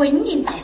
婚姻大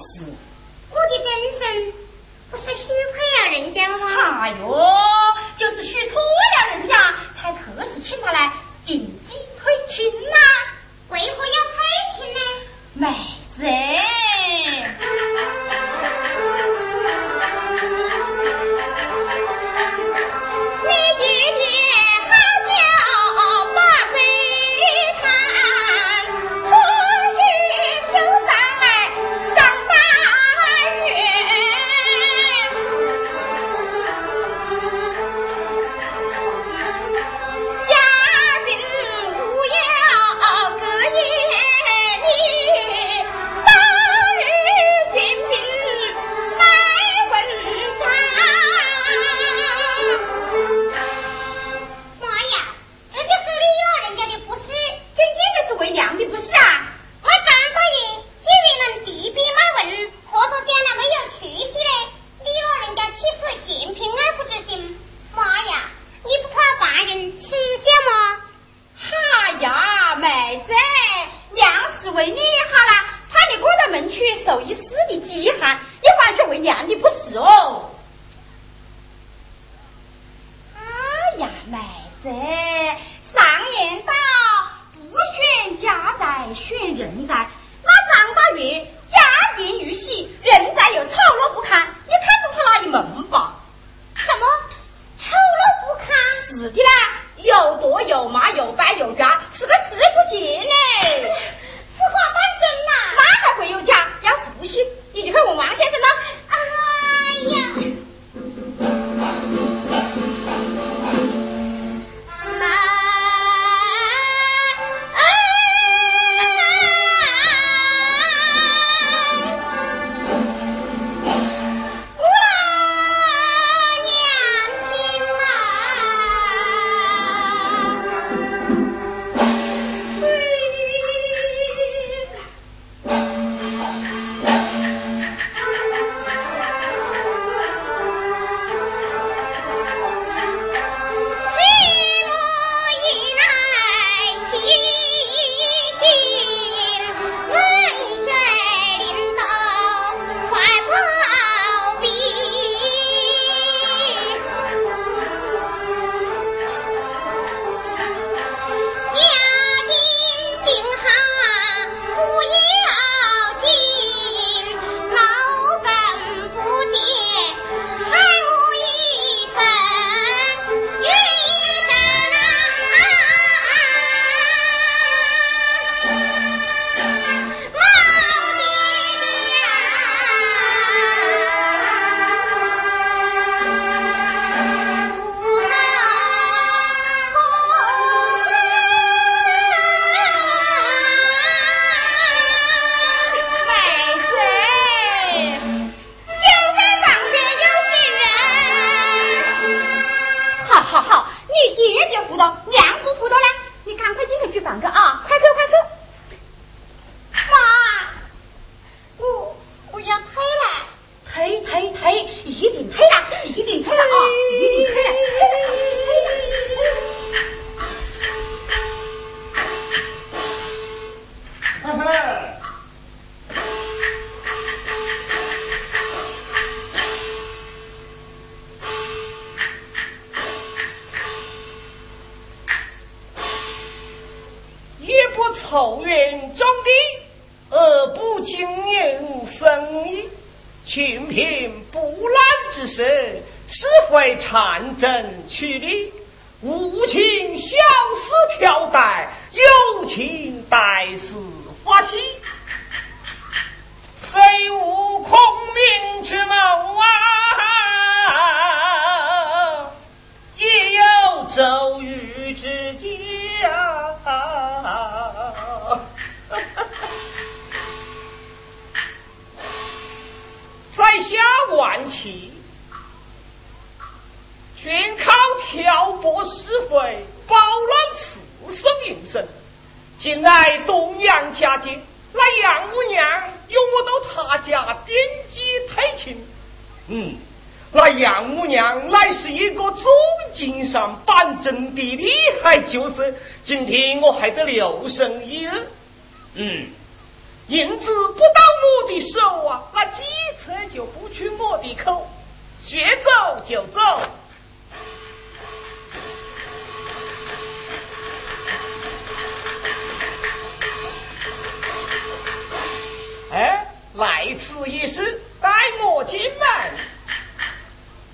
嗯那杨母娘乃是一个重金山办证的厉害角色今天我还得留声音。嗯。银子不到我的手啊那机车就不去我的口学走就走。哎来此一试。带我亲们！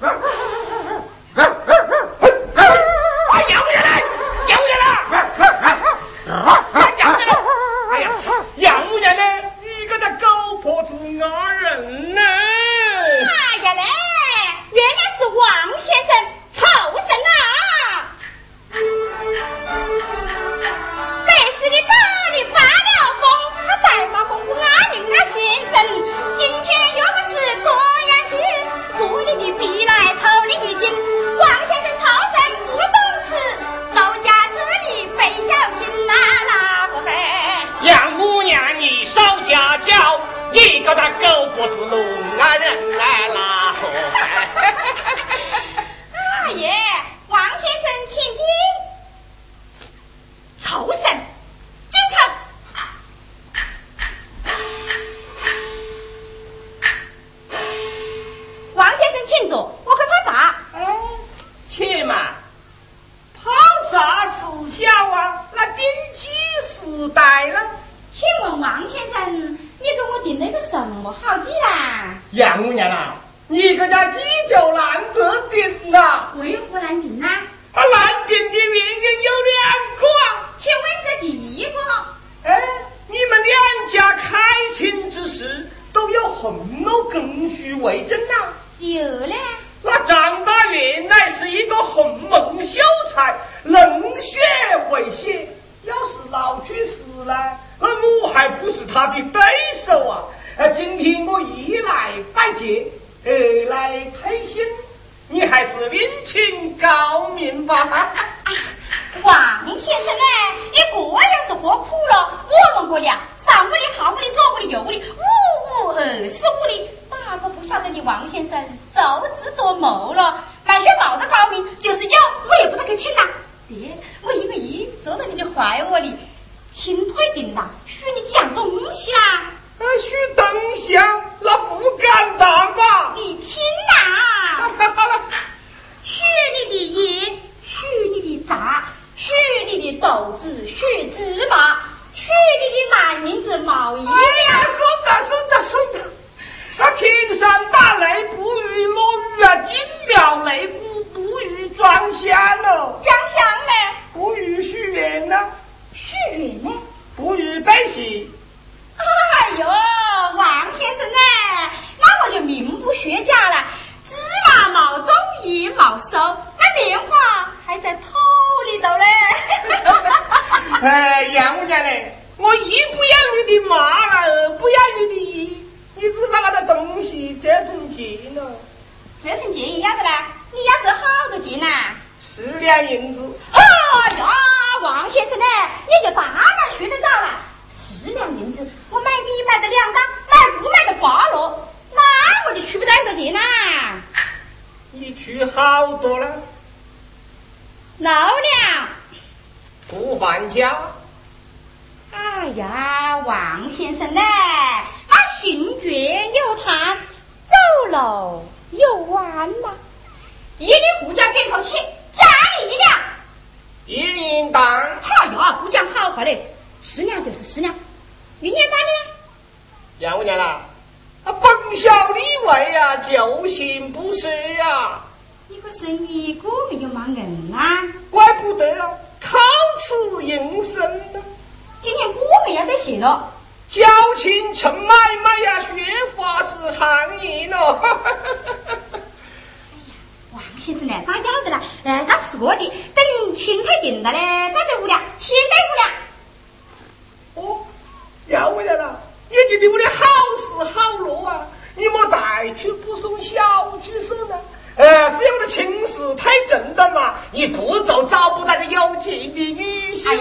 啊啊啊啊啊！啊啊啊！啊！有人来，有人啦！啊啊啊！啊啊啊！有人呢，一个那狗婆子咬人。来了。请问王先生，你给我订了一个什么好计啊？杨姑娘啊，你这家计就难得定呐！为何难订呢？啊，难订的原因有两个。请问这第一个？哎，你们两家开亲之时都有红多供书为证呐、第二呢？那张大元乃是一个红门秀才，冷血为先。要是老去世了，那我还不是他的对手啊！呃，今天我一来拜见，二来推心，你还是另请高明吧。王先生呢？你这样是喝苦了我们哥俩，上屋里、下屋里、左屋里、右屋里，五五二十屋里，哪个不晓得你王先生足智多谋了？满血冒的高明，就是有我也不得给请呐。爹，我一个亿坐在你的怀窝里，亲腿定了，许你几样东西啦？许东西啊？那不敢当吧？你听呐，许你的银，许你的杂。许你的豆子，许芝麻，许你的男人子毛衣。哎呀，送的送的送的！那天上打雷不雨落雨啊，金庙擂鼓不雨装香喽。装香呢？不如许愿呢？许愿呢？不雨对戏。哎呦，王先生呢？那我就名不虚假了。芝麻冒中，一冒收，那棉花还在土里头嘞。哎，杨姑娘嘞，我一不要你的麻，二不要你的衣，你只把那个东西折成钱了。折成钱要的啦？你要值好多钱呐？十两银子。哎呀，王先生呢？你就大胆去得着了。十两银子，我买米买的两担，买布买的八箩。那我就取不到多钱呐！你取好多了，老娘不还家。哎呀，王先生呢？他行绝有叹，走路又弯呐。一里不讲点头气，加一两。一应当。哎呀，不讲好话嘞，十两就是十年半年。杨五娘啦。啊，本小李卫呀，就行不是呀？你个生意过没有忙硬啊？怪不得啊，靠此营生呢。今年我们要得行了，交情成买卖呀，学法是行业咯。哎呀，王先生呢？张家子呢？呃，那不是我的，等亲腿定了嘞，再得五两，先得五两。哦，要回来了。你就对我的好事好乐啊！你莫大去不送小去送呢。呃，只有我的亲事太正当嘛，你不走找不到个有钱的女婿。哎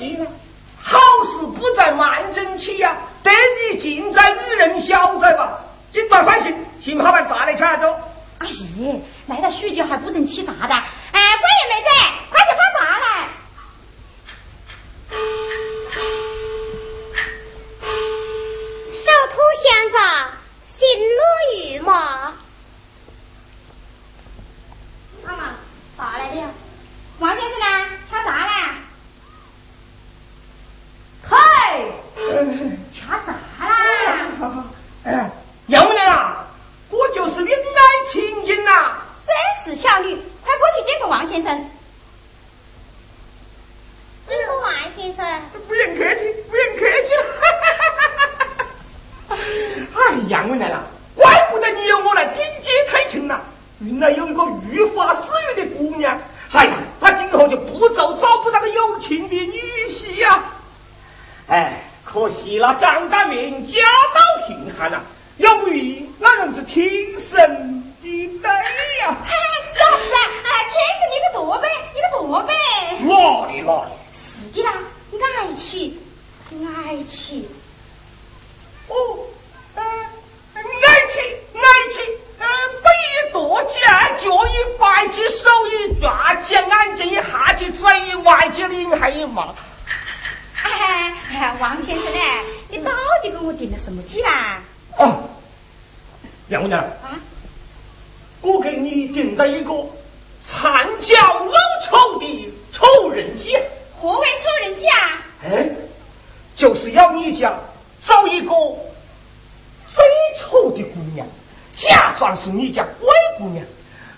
急呢。好事不在慢中起呀，得你尽在与人消灾吧。尽管放心，幸好把炸的吃走。哎哎，来了许久还不准起茶的。哎，官爷妹子，快去泡茶来。手土香皂，心如玉马。妈妈，茶来了。王先生呢？掐茶呢？嘿，掐茶啦！哎，杨姑娘，我就是你奶亲亲呐。真是小女，快过去见个王先生。见个王先生。不用客气，不用客气。哎，杨姑娘啊，怪不得你由我来顶接太亲呐。原来有一个御花似玉的姑娘。哎呀，他今后就不走找不到个有情的女婿呀！哎，可惜了张大明家道贫寒呐，要不然那人是天生的对呀。哎，是啊是啊，哎，天生你个多呗，你个多呗。哪里哪里？是的啦，爱妻，爱妻。哦，呃，爱妻，爱妻。不以多见，脚以白起，手以抓起，眼睛以下起，嘴以外起，领还以骂。哎，王先生呢？你到底给我定了什么计啦？哦，杨姑娘。啊。我给你订了一个惨叫老丑的丑人计。何为丑人计啊？哎，就是要你家找一个最丑的姑娘。假装是你家乖姑娘，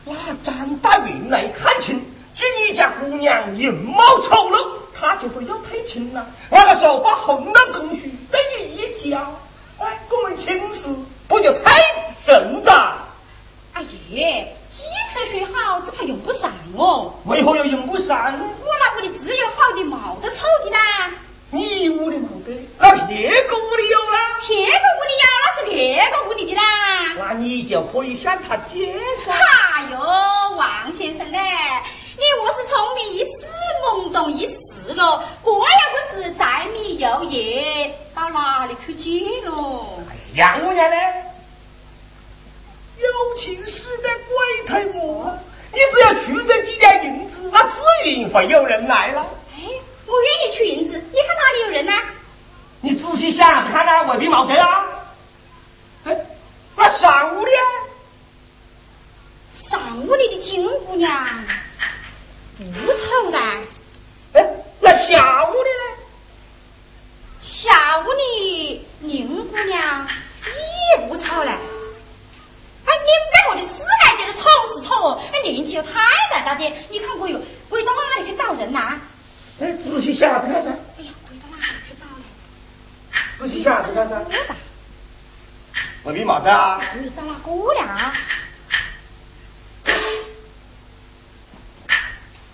那张大云来看亲，见你家姑娘容貌丑陋，他就会要退亲了。那个时候把红的供需对你一交，哎，我们亲事不就太正的？哎耶，基层学好，只怕用不上哦。为何又用不上？我那屋里只有好的，冇得丑的啦。你屋里冇得，那别个屋里有啦？别个屋里有，那是别个屋里的啦。那你就可以向他介绍。哎呦，王先生嘞，你我是聪明一时，懵懂一时喽。这要不是柴米油盐，到哪里去借喽？杨姑娘呢？有情使得鬼推磨，你只要出这几两银子，那自然会有人来了。哎我愿意取银子，你看哪里有人呢？你仔细想看啊，未必冇得啊。哎，那上午的，上午里的金姑娘不丑的。哎，那下午的呢？下午的宁姑娘也不吵嘞。哎，你们我的四爱觉得丑是丑，哎，年纪又太大大的，你看我又鬼到哪里去找人呐？哎，仔细想子看噻。哎呀，鬼到哪里去找嘞？仔细想子看噻。未必冇得啊。你找哪个了？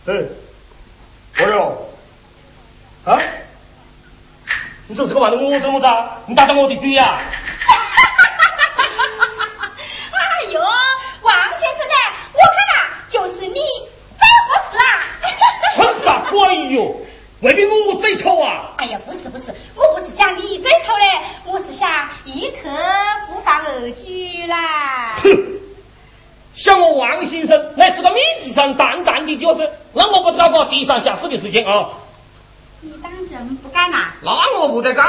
哎，我哟，啊？你这是个玩的我怎么着？你打到我的嘴呀？哎呦，王先生呢？我看啊，就是你。哎呦，未必我最丑啊！哎呀，不是不是，我不是讲你最丑嘞，我是想一刻不发而举啦。哼，像我王先生乃是个面子上淡淡的角色，那我不搞个低三下四的事情啊！你当真不干呐？那我不得干。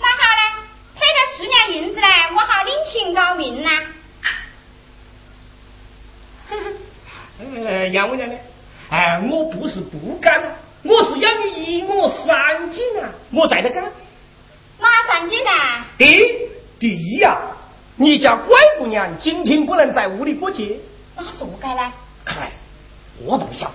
那好嘞，退了十两银子嘞，我好另请高明呐。呵呵，哎，杨姑娘呢？哎，我不是不干，我是要你一我三件啊！我在这干。哪三进呢？第第一呀，你家乖姑娘今天不能在屋里过节。那是我该呢？看，我都不想。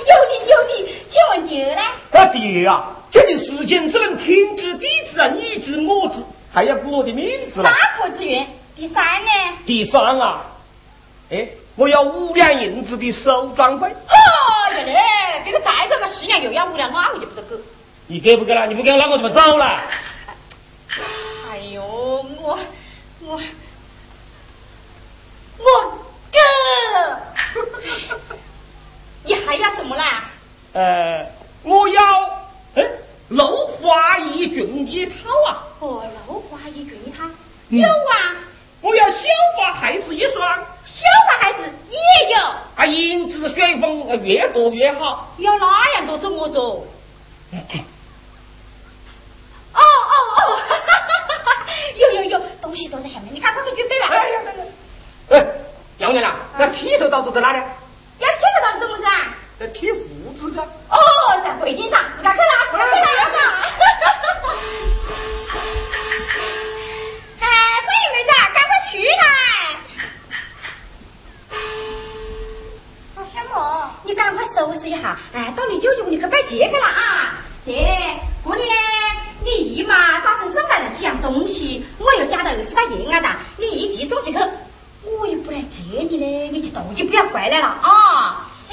有理有理，请问爹呢？啊爹呀，这的事情只能天知地知啊，你知我知，还要顾我的面子了。大可之愿。第三呢？第三啊，哎，我要五两银子的收装费。哎呀嘞，这个再给个十两，又要五两，那我就不得给。你给不给了？你不给我，那我怎么走了？哎呦，我我我给。你还要什么啦？呃，我要哎，楼花一卷一套啊。哦，楼花一句你他有啊？我要小花孩子一双，小花孩子也有。啊，银子旋风越多越好。要哪样多怎么做？哦哦哦！有有有，东西都在下面，你赶快去准备吧。哎呀，哎，杨娘娘，那剃头刀子在哪里？要剃头刀子怎么子啊？在剃胡子噻。哦，在柜顶上，自个去拿，自个去拿嘛。哎，美女妹子，赶快去做什么？你赶快收拾一下，哎，到你舅舅屋里去摆街去了啊！爹，姑娘你姨妈早晨送来了几样东西，我又加到二十块银啊的，你一起送去去，我又不来接你嘞，你就到就不要回来了啊！是。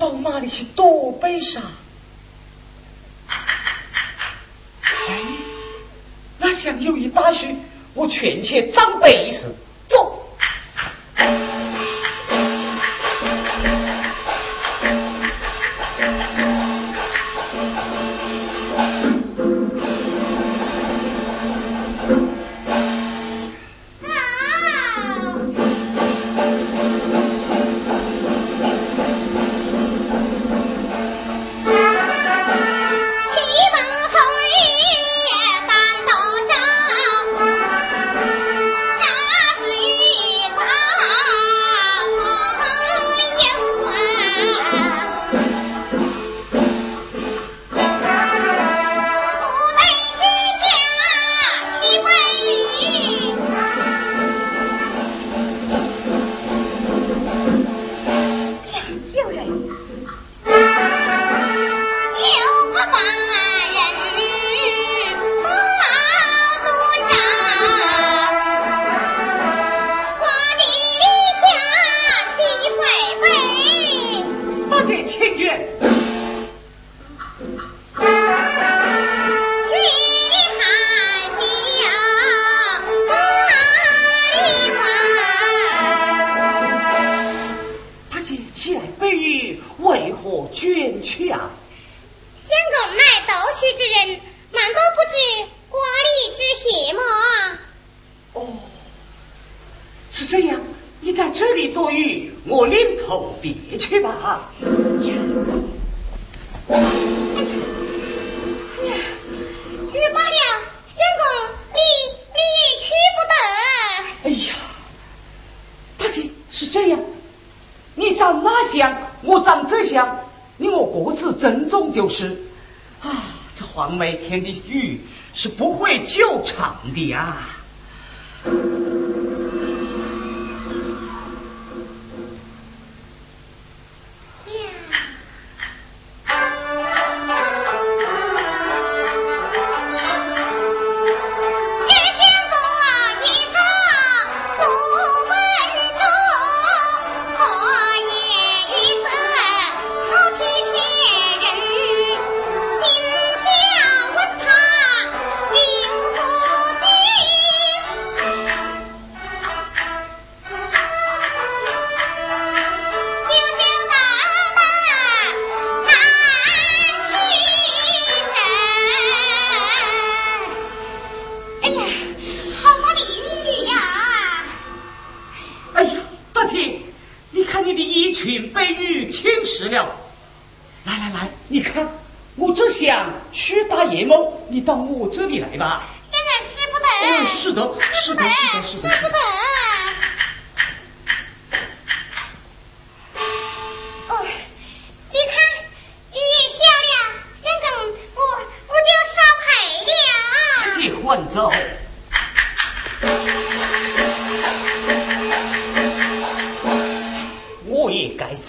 到哪里去躲悲伤？哎，那像有一大事，我劝且长辈一声，长这乡，你我各自珍重就是。啊，这黄梅天的雨是不会救场的呀。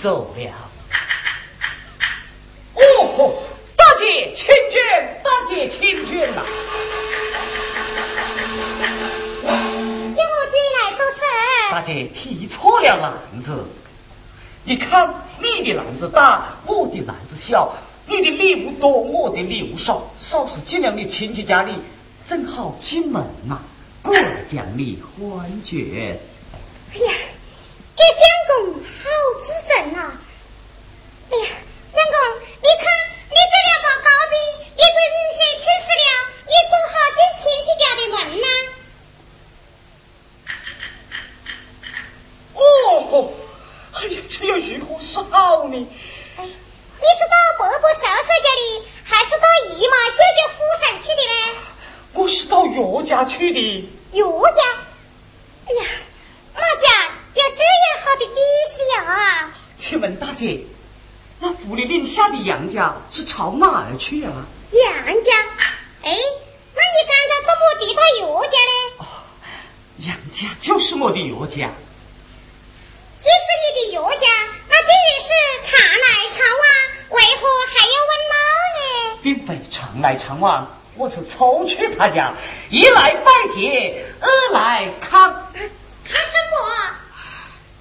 走了。哦吼，大姐请卷，大姐请卷呐！叫我自己来做事。大姐提错了篮子，你看你的篮子大，我的篮子小，你的礼物多，我的礼物少，少是进了你亲戚家里，正好进门嘛，过来将你欢卷。哎呀！这相公好自正啊！哎呀，相公，你看你这两把高笔，也对雨雪请示了，也正好进亲戚家的门呐。哦，哎呀，这要如何是好呢？哎，你是到伯伯叔叔家里，还是到姨妈舅舅府上去的呢？我是到岳家去的。岳家？哎呀，哪家？有这样好的地子呀！请问大姐，那府里令下的杨家是朝哪儿去啊？杨家？哎，那你刚才怎么提到岳家呢？哦，杨家就是我的岳家。既是你的岳家，那定然是常来常往，为何还要问老呢？并非常来常往，我是抽去他家，一来拜节，二来看。看什么？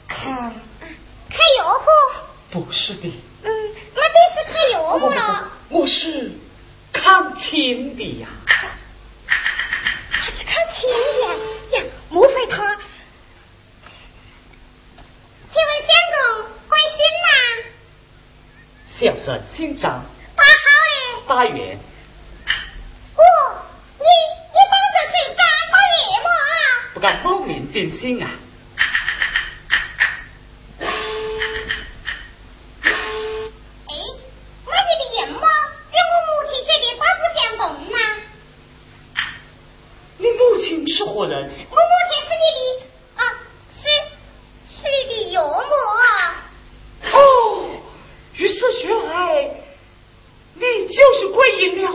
看？不是的。嗯，那得是看药物了。我是看亲的呀。他是看亲的呀？莫非他？请问相公贵姓哪？小生姓张。大号嘞？大元。哦，你你当着姓张大元吗？不敢冒名顶姓啊。是何人？我母亲是你的啊，是是你的岳母。哦，于是说来，你就是桂英了。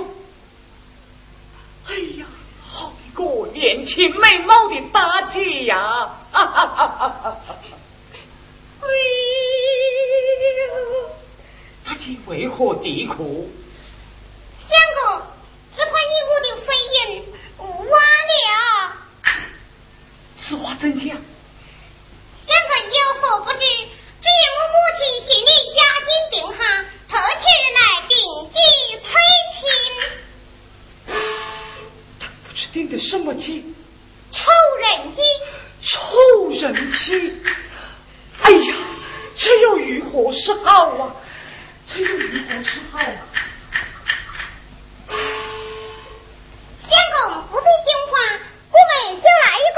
哎呀，好一个年轻美貌的大姐呀！哈哈哈哈哈！哎呀，大姐为何啼哭？相公，只怕你我的婚姻无望了。此话怎讲？两个有所不知，只因我母亲心里家境定下，特请来定计配亲。他不知定的什么计？丑人计。丑人计！哎呀，这又如何是好啊？这又如何是好啊？相公不必惊慌，我们就来一个。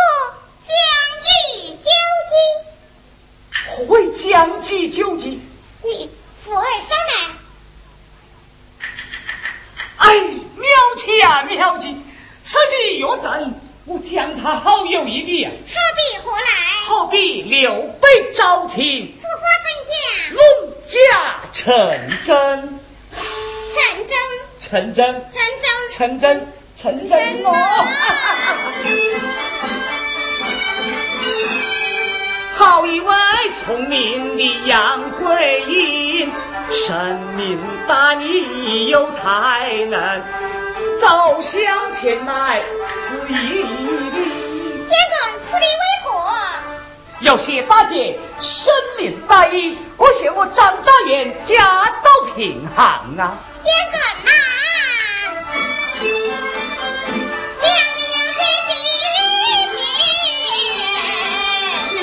将计就计，何谓将计就计？你扶儿上来。哎，妙计啊，妙计！此计若真，我将他好友一比啊。好比何来？好比刘备招亲。此话怎讲？弄假成真。成真。成真。成真。成真。成真哦。好一位聪明的杨贵英，深明大义有才能，走向前来此一礼。相公，此礼为何？要谢大姐深明大义，我谢我张大元家道贫寒啊。相公啊。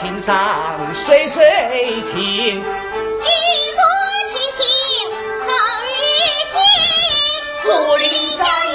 青山岁水情，雨歌听听好日晴。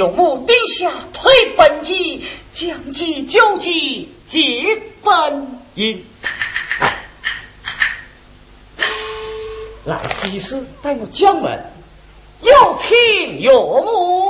有母陛下推本纪，将计就计结本音。来西施带我将门，有请有母。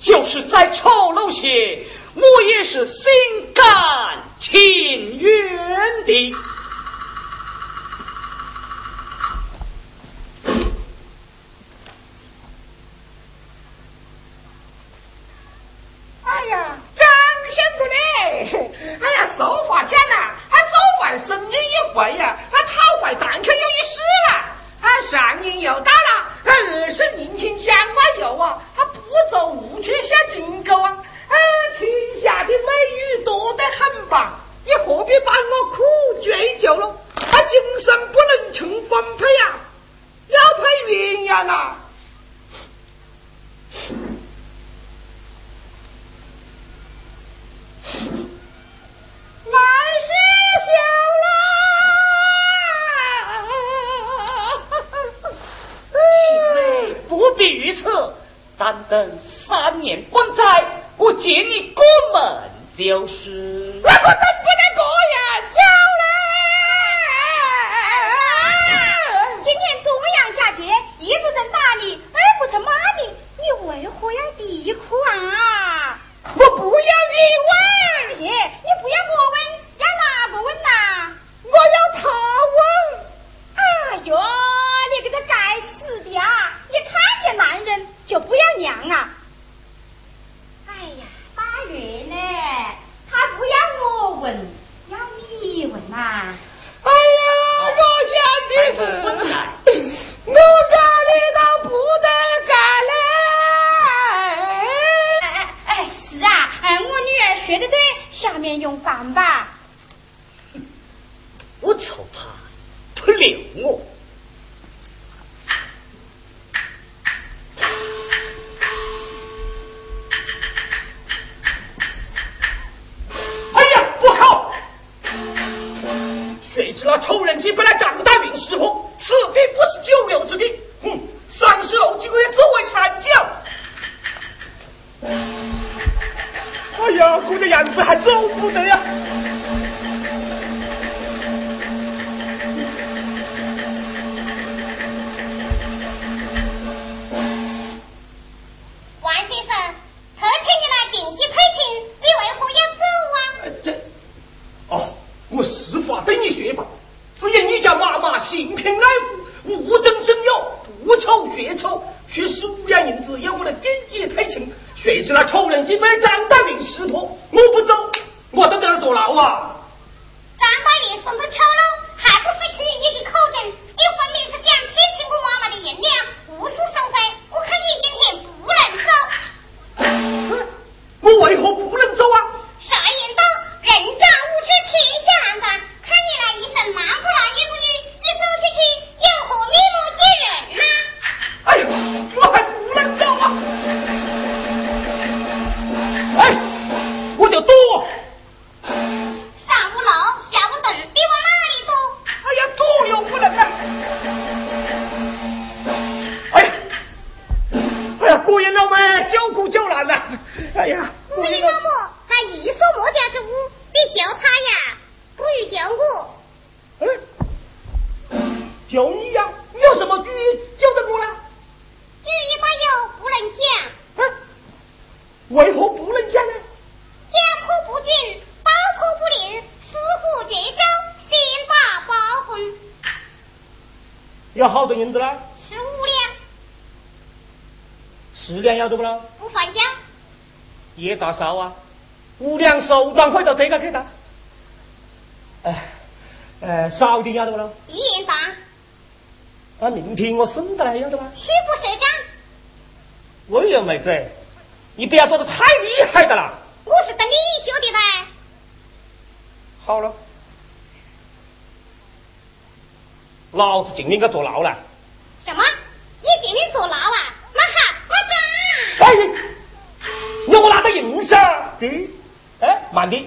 就是再丑陋些我也是心甘情愿的。要得不了？不还价。叶大少啊，五两手段快到这个给他。哎，呃，少点要得不了？一言大。那明天我送的来要得吧？虚不设账。喂呀，妹子，你不要做的太厉害的啦。我是等你修的噻。好了，老子今天该坐牢了。什么？你今天坐牢啊？那好，我走。哎，你我拿的硬噻。对。哎，慢点，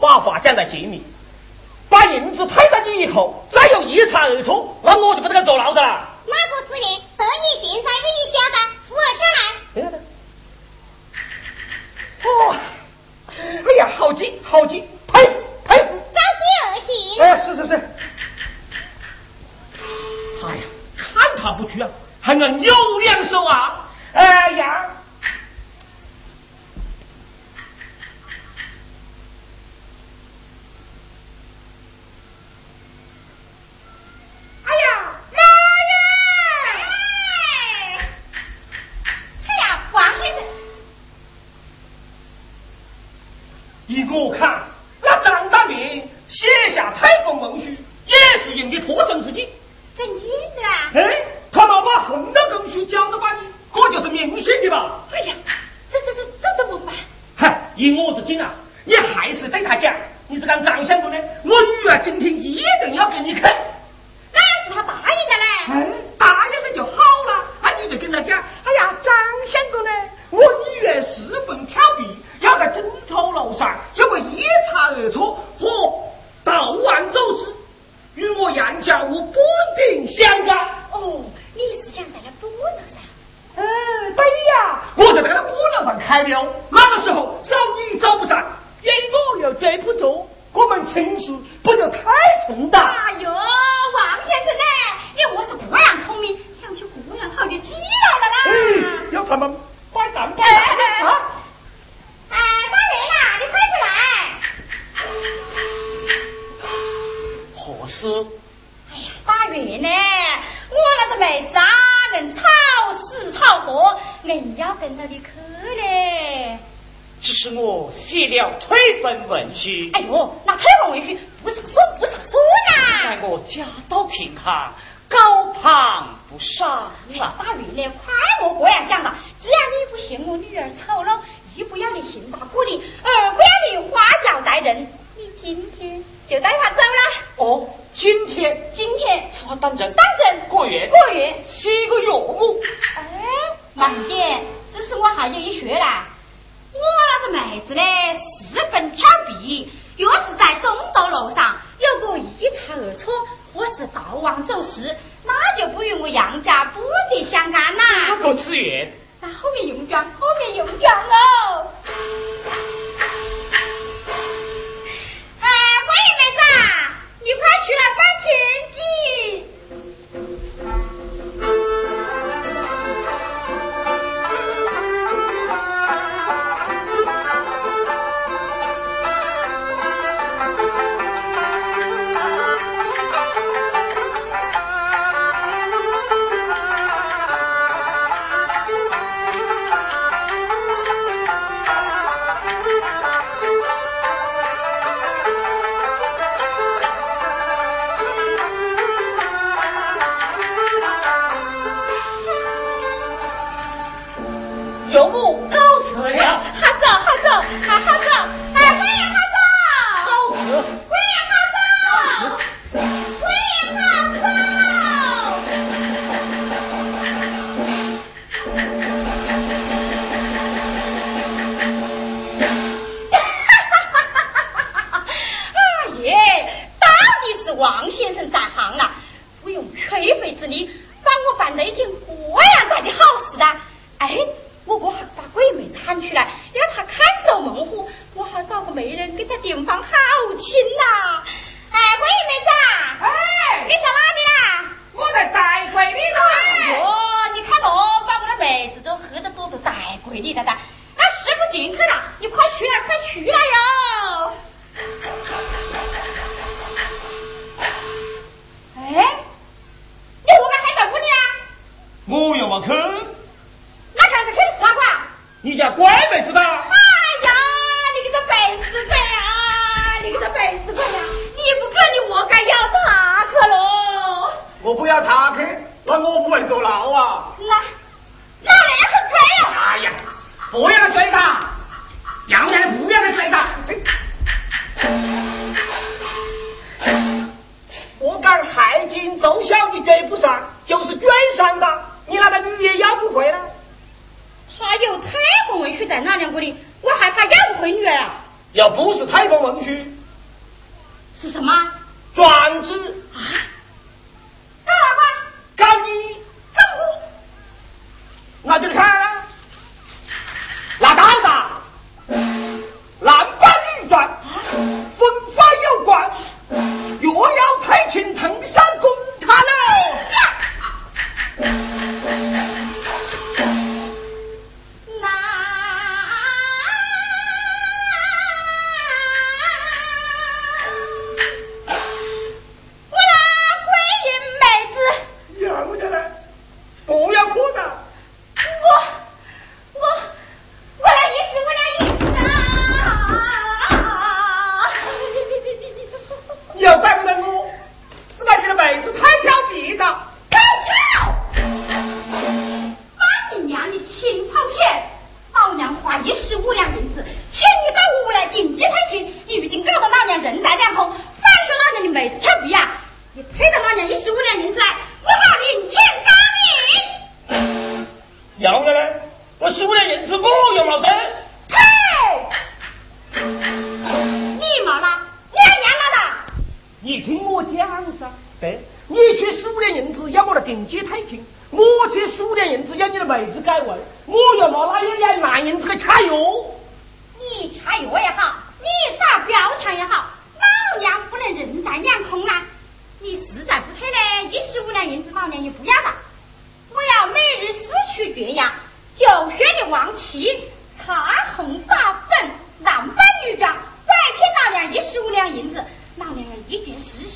把话讲在前面。把银子退到你以后，再有一查二错，那我就不得坐牢的了。哪个自愿得你定在你家子扶上来？哦，哎呀，好急好急，呸呸！着急而行。哎，是是是。哎呀，看他不去啊，还能有两手啊？哎呀！依我看，那张大明写下太封文书，也是因你脱身之计。真金子啊！哎，他妈把封的文书交到把你，这就是明显的吧？哎呀，这这这这怎么办？嗨，依我之见啊，你还是对他讲，你这个张相公呢，我女儿今天一定要给你看。那是他答应的嘞。哎，答应了就好了，那你就跟他讲，哎呀，张相公呢，我女儿十分调皮。要在争吵楼上，因为一差二错和盗案走失，与我杨家无不定相干。哦，你是想在那鼓楼上？嗯，对呀，我就在那鼓楼上开庙。那个时候找你找不上，因我又追不住，我们情绪不就太冲淡？哎呦，王先生呢？你我是这样聪明，想去这样好就急来了啦。哎，要他们摆蛋摆蛋啊！哎，大元呐，你快去来！何事？哎呀，大元呢？我那个妹子啊，硬吵死吵活，硬要跟着你去嘞。只是我写了退婚文书。哎呦，那退婚文书不是说不是说呐？在我家道贫寒，高攀不上啊！大云呢？快莫这样讲了，只要你不嫌我女儿丑陋。一不要你行大过你，二不要你花轿待人，你今天就带他走了。哦，今天，今天是我当真，当真过月，过月，七个月目。哎，慢点，只是我还有一说啦。我那个妹子呢，十分调皮，若是在中道路上有个一差二错，或是道王走失，那就不与我杨家不得相干呐。那个此言。那后面用讲，后面用讲哦。哎，欢迎妹子，你快出来办钱去。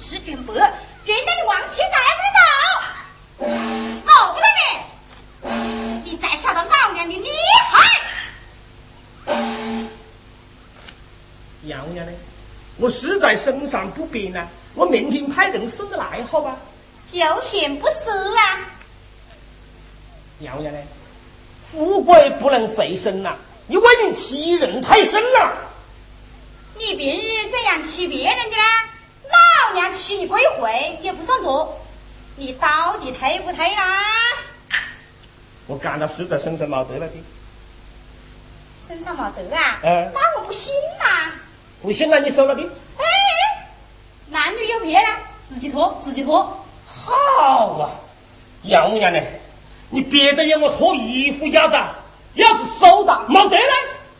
一卷十，十卷百，绝对你王琦带不走。哦，不能你，你再晓得老娘的厉害。娘娘呢？我实在身上不便呢，我明天派人送来，好吧？就嫌不是啊！娘娘呢？富贵不能随身呐，你为人欺人太甚了。你平日怎样欺别人的呢？老娘娶你归回也不算多，你到底退不退啦？我干了实在身上没得了的。身上没得啊？嗯。那我不信呐。不信那你收了的。哎，男女有别了，自己脱，自己脱。好啊，要娘呢？你别的要我脱衣服要的，要是收的没得了？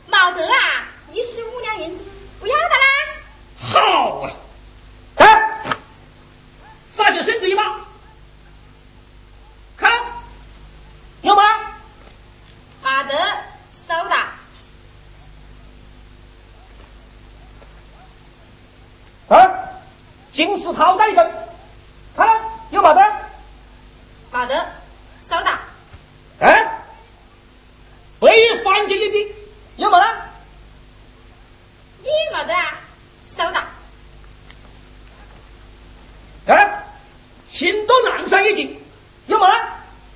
没得啊，一十五两银子不要的啦。好啊，哎，啥叫身子一把？看，有吗？没得，收的。啊，金石套带一根，看有没得？没得，收的。哎，未还进去的有没得？也没得啊，收的。哎，新都南山一斤有没得？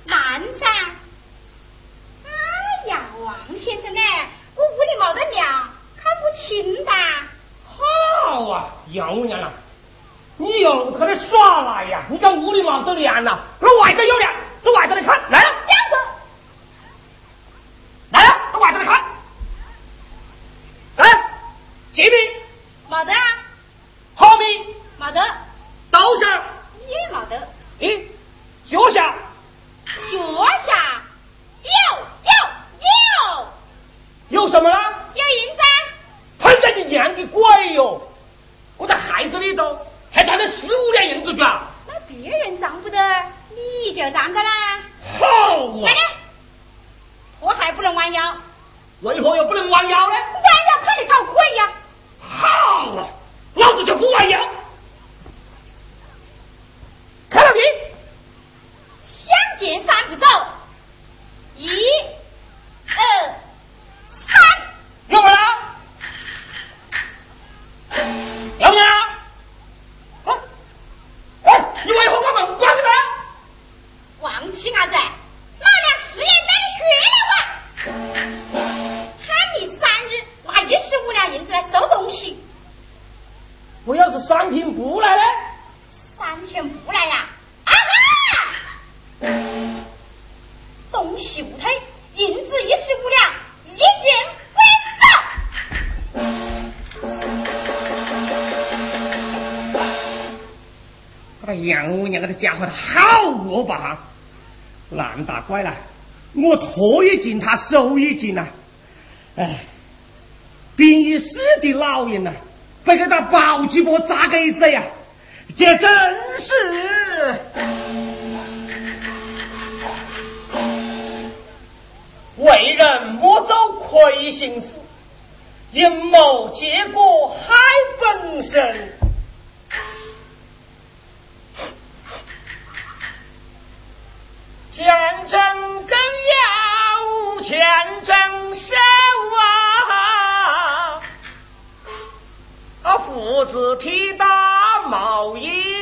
南山。哎呀，王先生呢？我屋里没得粮，看不清的。好啊，要娘啊！你又在那耍赖呀？你在屋里没得粮呐？那外头有粮，到外头来看，来了，这样子，来了，到外头来看。来，这边没得杨五娘这个家伙好恶霸！烂大怪了，我拖一斤，他收一斤呐！哎，病已死的老人呐，被给他抱起波咋个一子呀？这真是为人莫走亏心事，阴谋结果害本身。前程更要见证手啊！啊，父子提大毛衣。